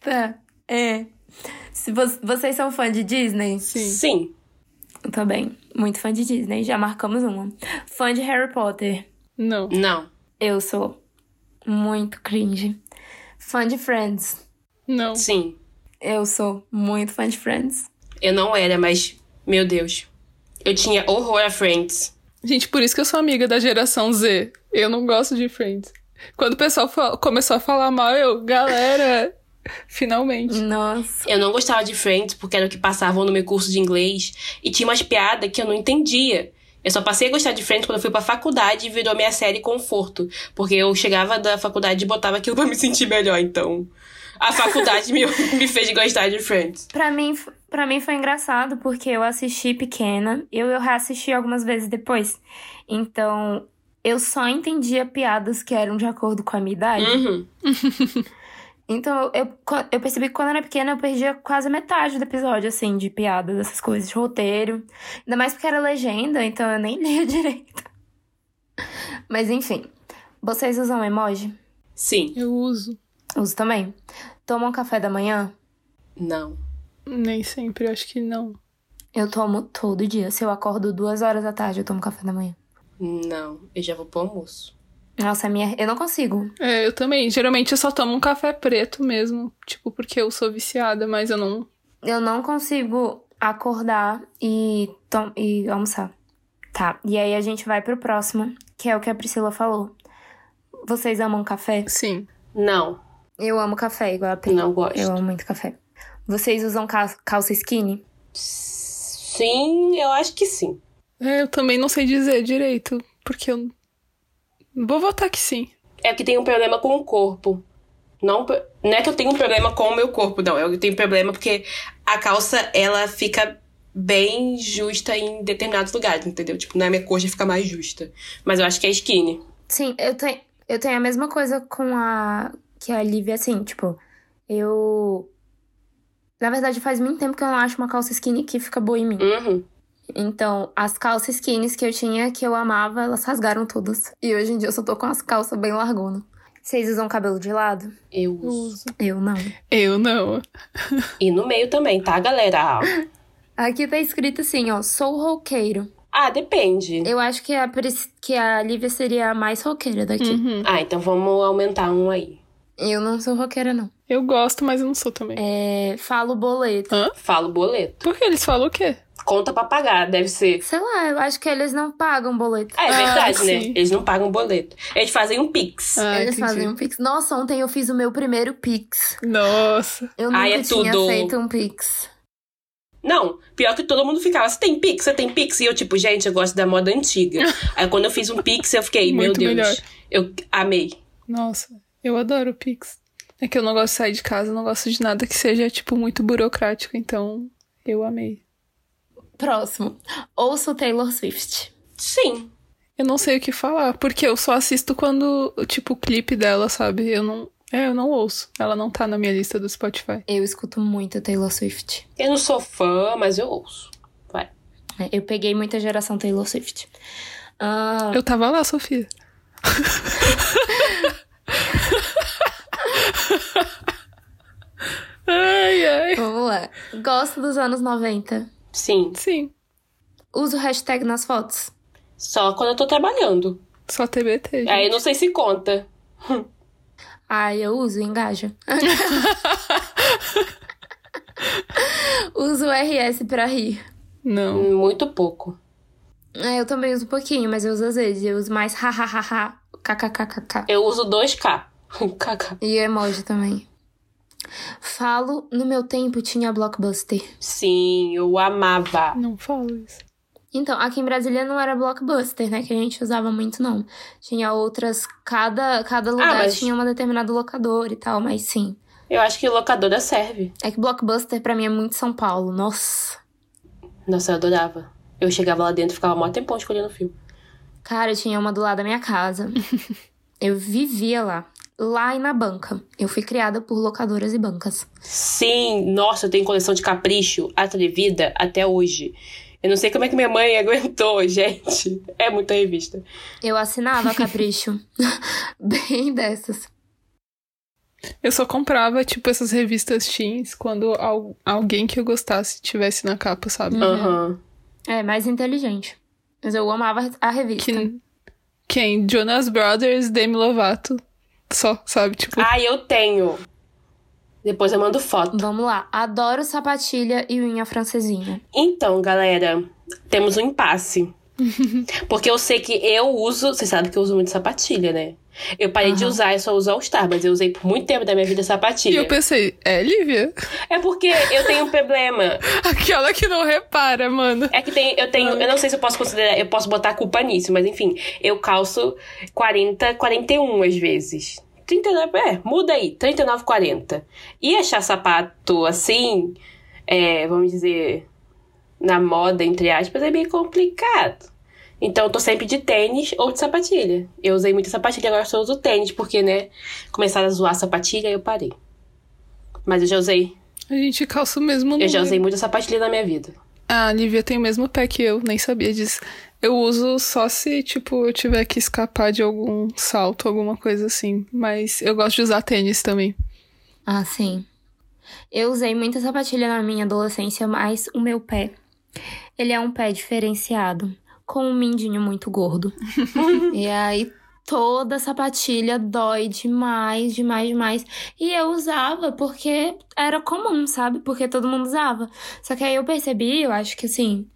Tá, é. Se vo- vocês são fã de Disney? Sim. Sim. Eu também. Muito fã de Disney, já marcamos uma. Fã de Harry Potter? Não. Não. Eu sou muito cringe. Fã de Friends? Não. Sim. Eu sou muito fã de Friends. Eu não era, mas, meu Deus. Eu tinha horror a Friends. Gente, por isso que eu sou amiga da geração Z. Eu não gosto de Friends. Quando o pessoal começou a falar mal, eu, galera, finalmente. Nossa. Eu não gostava de Friends porque era o que passavam no meu curso de inglês. E tinha umas piadas que eu não entendia. Eu só passei a gostar de Friends quando eu fui pra faculdade e virou minha série conforto. Porque eu chegava da faculdade e botava aquilo pra me sentir melhor. Então, a faculdade me, me fez gostar de Friends. Pra mim, pra mim foi engraçado porque eu assisti pequena. Eu, eu reassisti algumas vezes depois. Então, eu só entendia piadas que eram de acordo com a minha idade. Uhum. Então, eu, eu percebi que quando eu era pequena, eu perdia quase metade do episódio, assim, de piadas, essas coisas, de roteiro. Ainda mais porque era legenda, então eu nem lia direito. Mas enfim. Vocês usam emoji? Sim. Eu uso. Uso também. Tomam café da manhã? Não. Nem sempre, acho que não. Eu tomo todo dia. Se eu acordo duas horas da tarde, eu tomo café da manhã. Não. Eu já vou pro almoço. Nossa, a minha. Eu não consigo. É, eu também. Geralmente eu só tomo um café preto mesmo. Tipo, porque eu sou viciada, mas eu não. Eu não consigo acordar e, tom... e almoçar. Tá. E aí a gente vai pro próximo, que é o que a Priscila falou. Vocês amam café? Sim. Não. Eu amo café, igual a Pri. Não gosto. Eu amo muito café. Vocês usam cal- calça skinny? Sim, eu acho que sim. É, eu também não sei dizer direito. Porque eu. Vou votar que sim. É que tem um problema com o corpo. Não, não é que eu tenho um problema com o meu corpo, não. Eu tenho problema porque a calça, ela fica bem justa em determinados lugares, entendeu? Tipo, na minha coxa fica mais justa. Mas eu acho que é skinny. Sim, eu tenho, eu tenho a mesma coisa com a. Que a Lívia, assim, tipo, eu. Na verdade, faz muito tempo que eu não acho uma calça skinny que fica boa em mim. Uhum. Então, as calças skinnies que eu tinha, que eu amava, elas rasgaram todas. E hoje em dia eu só tô com as calças bem largonas. Vocês usam cabelo de lado? Eu Eu uso. Eu não. Eu não. E no meio também, tá, galera? Aqui tá escrito assim, ó, sou roqueiro. Ah, depende. Eu acho que a, Pris- que a Lívia seria a mais roqueira daqui. Uhum. Ah, então vamos aumentar um aí. Eu não sou roqueira, não. Eu gosto, mas eu não sou também. É, falo boleto. Hã? Falo boleto. Por que eles falam o quê? Conta pra pagar, deve ser. Sei lá, eu acho que eles não pagam boleto. É, é Ah, verdade, né? sim. Eles não pagam boleto. Eles fazem um pix. Ah, eles entendi. fazem um pix. Nossa, ontem eu fiz o meu primeiro pix. Nossa. Eu nunca Ai, é tinha tudo. feito um pix. Não, pior que todo mundo ficava, você tem pix, você tem pix? E eu, tipo, gente, eu gosto da moda antiga. Aí quando eu fiz um pix, eu fiquei, meu Deus. melhor. Eu amei. Nossa, eu adoro o Pix. É que eu não gosto de sair de casa, não gosto de nada que seja, tipo, muito burocrático, então eu amei. Próximo. Ouço Taylor Swift. Sim. Eu não sei o que falar, porque eu só assisto quando, tipo, o clipe dela, sabe? Eu não. É, eu não ouço. Ela não tá na minha lista do Spotify. Eu escuto muito Taylor Swift. Eu não sou fã, mas eu ouço. Vai. É, Eu peguei muita geração Taylor Swift. Ah, Eu tava lá, Sofia. ai, ai. vamos lá. Gosto dos anos 90. Sim. Sim, Uso hashtag nas fotos. Só quando eu tô trabalhando. só TBT. gente. Aí eu não sei se conta. Ah, eu uso, engaja. uso RS pra rir. Não. Muito pouco. É, eu também uso um pouquinho, mas eu uso às vezes. Eu uso mais hahaha, kkkk. Eu uso 2K. KK. E emoji também. Falo, no meu tempo tinha Blockbuster. Sim, eu amava. Não falo isso. Então, aqui em Brasília não era Blockbuster, né? Que a gente usava muito, não. Tinha outras, cada, cada lugar mas- tinha uma determinada locadora e tal, mas sim. Eu acho que locadora serve. É que Blockbuster pra mim é muito São Paulo, nossa. Nossa, eu adorava. Eu chegava lá dentro e ficava mó tempão escolhendo filme. Cara, tinha uma do lado da minha casa. eu vivia lá. Lá e na banca. Eu fui criada por locadoras e bancas. Sim, nossa, eu tenho coleção de capricho atrevida até hoje. Eu não sei como é que minha mãe aguentou, gente. É muita revista. Eu assinava Capricho. Bem dessas. Eu só comprava, tipo, essas revistas teens quando al- alguém que eu gostasse tivesse na capa, sabe? Aham. É, mais inteligente. Mas eu amava a revista. Que, quem? Jonas Brothers, Demi Lovato. Só, sabe? Tipo, Ah, eu tenho. Depois eu mando foto. Vamos lá. Adoro sapatilha e unha francesinha. Então, galera, temos um impasse. Porque eu sei que eu uso. Você sabe que eu uso muito sapatilha, né? Eu parei de Aham. usar, eu só uso All Star, mas eu usei por muito tempo da minha vida e sapatilha. eu pensei, é, Lívia? É porque eu tenho um problema. Aquela que não repara, mano. É que tem, eu tenho, eu não sei se eu posso considerar, eu posso botar a culpa nisso, mas enfim, eu calço 40, 41 às vezes. 39, é, muda aí, 39, 40. E achar sapato assim, é, vamos dizer, na moda, entre aspas, é meio complicado. Então eu tô sempre de tênis ou de sapatilha. Eu usei muita sapatilha, agora só uso tênis, porque, né, começaram a zoar a sapatilha e eu parei. Mas eu já usei, A gente calça o mesmo número. eu já usei muita sapatilha na minha vida. Ah, a Lívia tem o mesmo pé que eu, nem sabia disso. Eu uso só se, tipo, eu tiver que escapar de algum salto, alguma coisa assim. Mas eu gosto de usar tênis também. Ah, sim. Eu usei muita sapatilha na minha adolescência, mas o meu pé, ele é um pé diferenciado, com um mindinho muito gordo. e aí toda sapatilha dói demais, demais, demais. E eu usava porque era comum, sabe? Porque todo mundo usava. Só que aí eu percebi, eu acho que assim,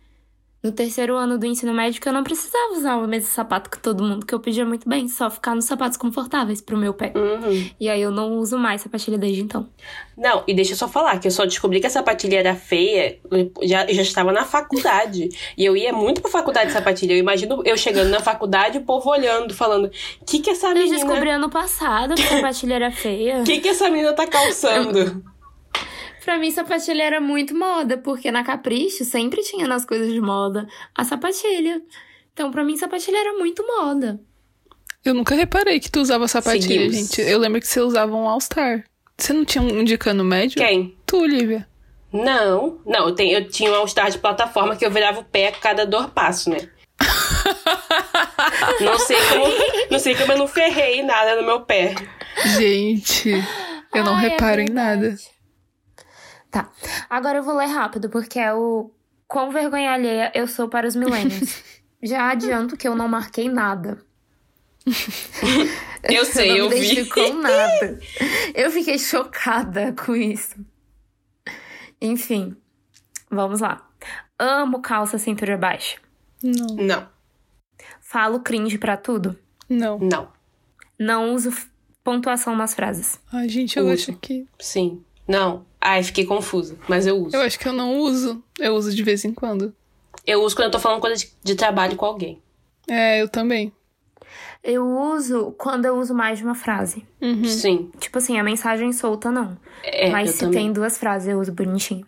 no terceiro ano do ensino médio, eu não precisava usar o mesmo sapato que todo mundo, que eu podia muito bem só ficar nos sapatos confortáveis pro meu pé. Uhum. E aí eu não uso mais sapatilha desde então. Não, e deixa eu só falar que eu só descobri que a sapatilha era feia, eu já, eu já estava na faculdade. e eu ia muito pra faculdade de sapatilha. Eu imagino eu chegando na faculdade e o povo olhando, falando: o que, que essa Eu menina. descobri ano passado que sapatilha era feia. O que, que essa menina tá calçando? Pra mim, sapatilha era muito moda, porque na Capricho sempre tinha nas coisas de moda a sapatilha. Então, pra mim, sapatilha era muito moda. Eu nunca reparei que tu usava sapatilha, Seguimos. gente. Eu lembro que você usava um All-Star. Você não tinha um de cano médio? Quem? Tu, Lívia. Não, não, eu, tenho, eu tinha um All-Star de plataforma que eu virava o pé a cada dor passo, né? Não sei como, não sei como eu não ferrei nada no meu pé. Gente, eu não Ai, é reparo em verdade. nada. Tá. Agora eu vou ler rápido, porque é o quão vergonha alheia eu sou para os milênios. Já adianto que eu não marquei nada. Eu sei, não eu me vi. com nada. Eu fiquei chocada com isso. Enfim, vamos lá. Amo calça cintura baixa. Não, Não, Falo cringe pra tudo. não. não. Não uso pontuação nas frases. Ai, gente, eu Uso. acho que. Sim. Não. Ai, fiquei confusa, mas eu uso. Eu acho que eu não uso. Eu uso de vez em quando. Eu uso quando eu tô falando coisa de, de trabalho com alguém. É, eu também. Eu uso quando eu uso mais de uma frase. Uhum. Sim. Tipo assim, a mensagem solta não. É, Mas eu se também. tem duas frases, eu uso bonitinho.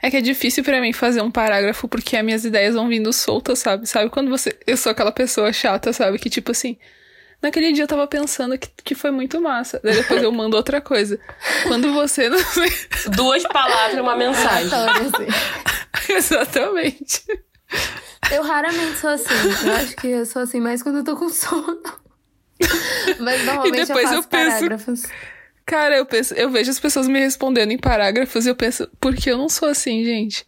É que é difícil pra mim fazer um parágrafo porque as minhas ideias vão vindo soltas, sabe? Sabe quando você. Eu sou aquela pessoa chata, sabe? Que tipo assim. Naquele dia eu tava pensando que, que foi muito massa. Daí depois eu mando outra coisa. Quando você. Duas palavras, uma mensagem. Assim. Exatamente. Eu raramente sou assim. Eu acho que eu sou assim mais quando eu tô com sono. Mas normalmente eu depois faço eu penso- parágrafos. Cara, eu penso, eu vejo as pessoas me respondendo em parágrafos e eu penso, por que eu não sou assim, gente?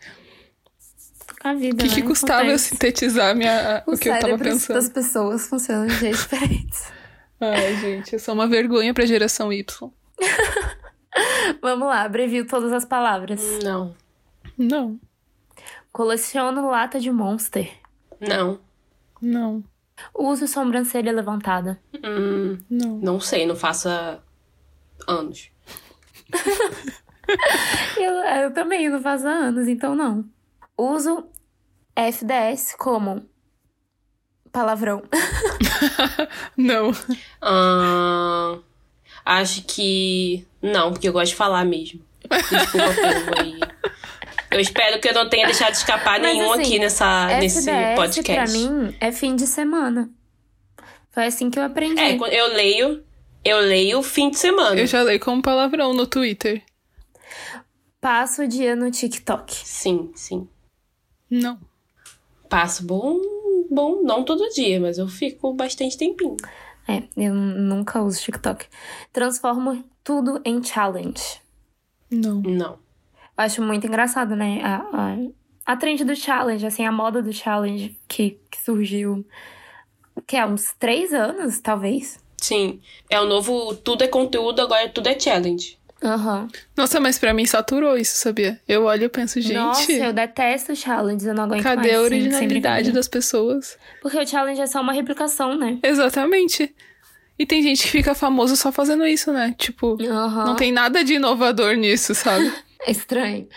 A vida, O que, que né? custava eu Acontece. sintetizar minha, o, Os que eu tava cérebros pensando? das pessoas funcionam de jeitos diferentes. Ai, gente, eu sou uma vergonha pra geração Y. Vamos lá, abrevio todas as palavras. Não. Não, Coleciono lata de Monster. Não. não, Uso sobrancelha levantada. Hum, não. não sei, não faça anos. Eu, eu também não faço há anos, então não. Uso FDS como palavrão. Não. Ahn, acho que. Não, porque eu gosto de falar mesmo. Desculpa, povo aí. Eu espero que eu não tenha deixado escapar Mas, nenhum assim, aqui nessa, nesse FDS pra podcast. mim é fim de semana. Foi assim que eu aprendi. É, quando eu leio, eu leio fim de semana. Eu já leio como palavrão no Twitter. Passo o dia no TikTok. Sim, sim. Não. Passo bom, bom, não todo dia, mas eu fico bastante tempinho. É, eu nunca uso TikTok. Transformo tudo em challenge. Não. Não. Eu acho muito engraçado, né? A, a, a trend do challenge, assim, a moda do challenge que, que surgiu. Que é uns três anos, talvez. Sim. É o novo tudo é conteúdo, agora tudo é challenge. Aham. Nossa, mas pra mim saturou isso, sabia? Eu olho e penso, gente, Nossa, eu detesto challenges, eu não aguento cadê mais. a originalidade das pessoas? Porque o challenge é só uma replicação, né? Exatamente. E tem gente que fica famoso só fazendo isso, né? Tipo, Aham. não tem nada de inovador nisso, sabe? É estranho.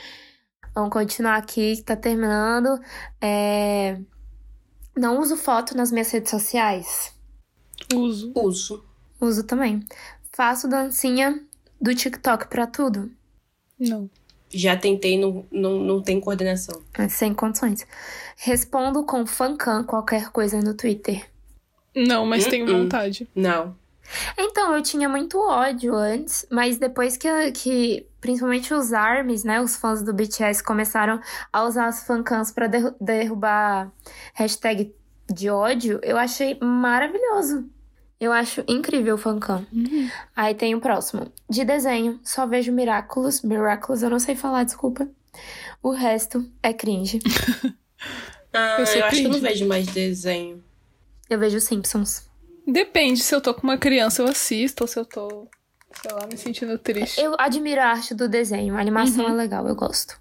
Vamos continuar aqui, que tá terminando. É... Não uso foto nas minhas redes sociais. Uso. Uso. Uso também. Faço dancinha do TikTok pra tudo. Não. Já tentei, não, não, não tem coordenação. É, Sem condições. Respondo com fancam qualquer coisa no Twitter. Não, mas tenho Uh-uh. vontade. Não. Então, eu tinha muito ódio antes, mas depois que, que principalmente os ARMYs, né, os fãs do BTS começaram a usar as fancams pra derru- derrubar hashtag de ódio, eu achei maravilhoso. Eu acho incrível o fancam. Uhum. Aí tem o próximo. De desenho, só vejo Miraculous. Miraculous, eu não sei falar, desculpa. O resto é cringe. Ah, Eu eu, sou acho que eu não cringe. vejo mais desenho. Eu vejo Simpsons. Depende, se eu tô com uma criança eu assisto, ou se eu tô, sei lá, me sentindo triste. Eu admiro a arte do desenho. A animação Uhum. é legal, eu gosto.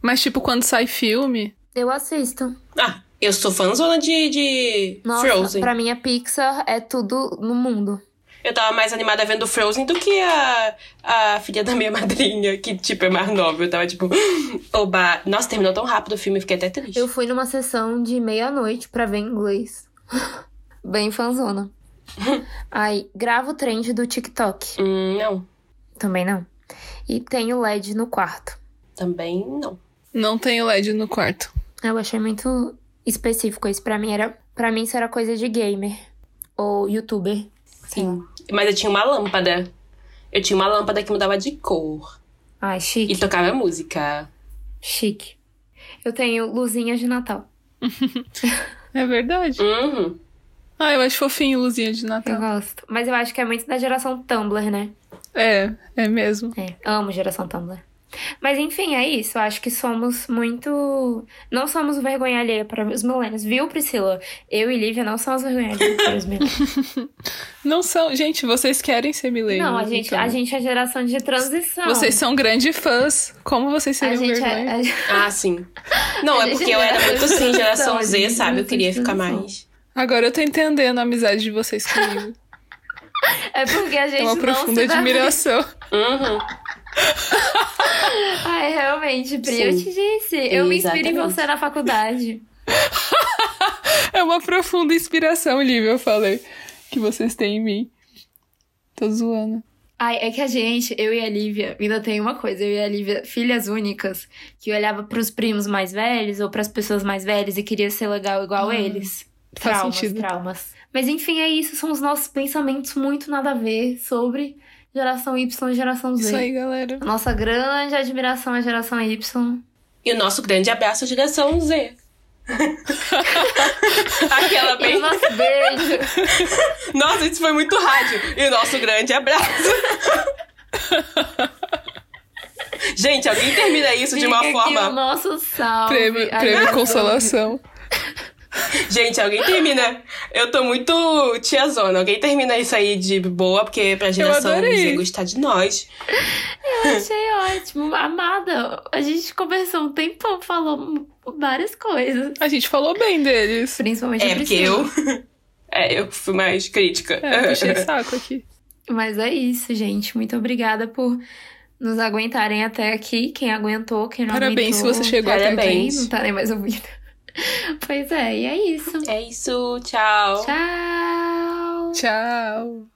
Mas, tipo, quando sai filme, Eu assisto. Ah, eu sou fãzona de, de Nossa, Frozen. pra mim a Pixar é tudo no mundo. Eu tava mais animada vendo Frozen do que a, a filha da minha madrinha, que, tipo, é mais nova. Eu tava, tipo, oba. Nossa, terminou tão rápido o filme, eu fiquei até triste. Eu fui numa sessão de meia-noite pra ver inglês. Bem fanzona. Aí, gravo trend do TikTok. Hum, não. Também não. E tenho LED no quarto. Também não. não tem LED no quarto. Eu achei muito específico isso. Pra mim era. Pra mim isso era coisa de gamer. Ou youtuber. Sim. Mas eu tinha uma lâmpada. Eu tinha uma lâmpada que mudava de cor. Ai, chique. E tocava música. Chique. Eu tenho luzinhas de Natal. É verdade. Uhum. Ah, eu acho fofinho luzinha de Eu Natal. gosto. Mas eu acho que é muito da geração Tumblr, né? É, é mesmo. É, amo geração Tumblr. Mas enfim, é isso. Eu acho que somos muito. Não somos vergonha alheia para os milênios. Viu, Priscila? Eu e Lívia não somos vergonha alheia para os milênios. Não são. Gente, vocês querem ser milênios. Não, a gente, então. a gente é geração de transição. Vocês são grandes fãs. Como vocês a seriam gente vergonha? é, Ah, sim. Não, A é porque eu é era muito assim, transição, geração a Z, sabe? Eu é queria ficar mais. Agora eu tô entendendo a amizade de vocês comigo. é porque a gente É uma não profunda admiração. Uhum. Ai, realmente, Pri, eu Sim. te disse. Eu me inspiro em Exatamente. você na faculdade. É uma profunda inspiração, Lívia, eu falei. Que vocês têm em mim. Tô zoando. Ai, é que a gente, eu e a Lívia, ainda tem uma coisa, eu e a Lívia, filhas únicas, que olhava pros primos mais velhos ou pras pessoas mais velhas e queria ser legal igual Ah, eles. Traumas, traumas. Mas enfim, é isso, são os nossos pensamentos muito nada a ver sobre geração Y e geração Z. Isso aí, galera. Nossa grande admiração à geração Y. E o nosso grande abraço à geração Z. Aquela E bem. nosso beijo. Nossa, isso foi muito rádio. E o nosso grande abraço. Gente, alguém termina isso de uma Fica aqui forma. o nosso salve. Prêmio, prêmio consolação. Gente, alguém termina. Eu tô muito tiazona. Alguém termina isso aí de boa, porque pra geração. Z gostar de nós. Eu achei ótimo. Amada, a gente conversou um tempão, falou várias coisas. A gente falou bem deles. Principalmente a É, porque eu. É, eu fui mais crítica. É, puxei saco aqui. Mas é isso, gente. Muito obrigada por nos aguentarem até aqui. Quem aguentou, quem não Parabéns se aguentou. você chegou até Parabéns. aqui. Não tá nem mais ouvindo. Pois é, e é isso. É isso, tchau. Tchau! Tchau.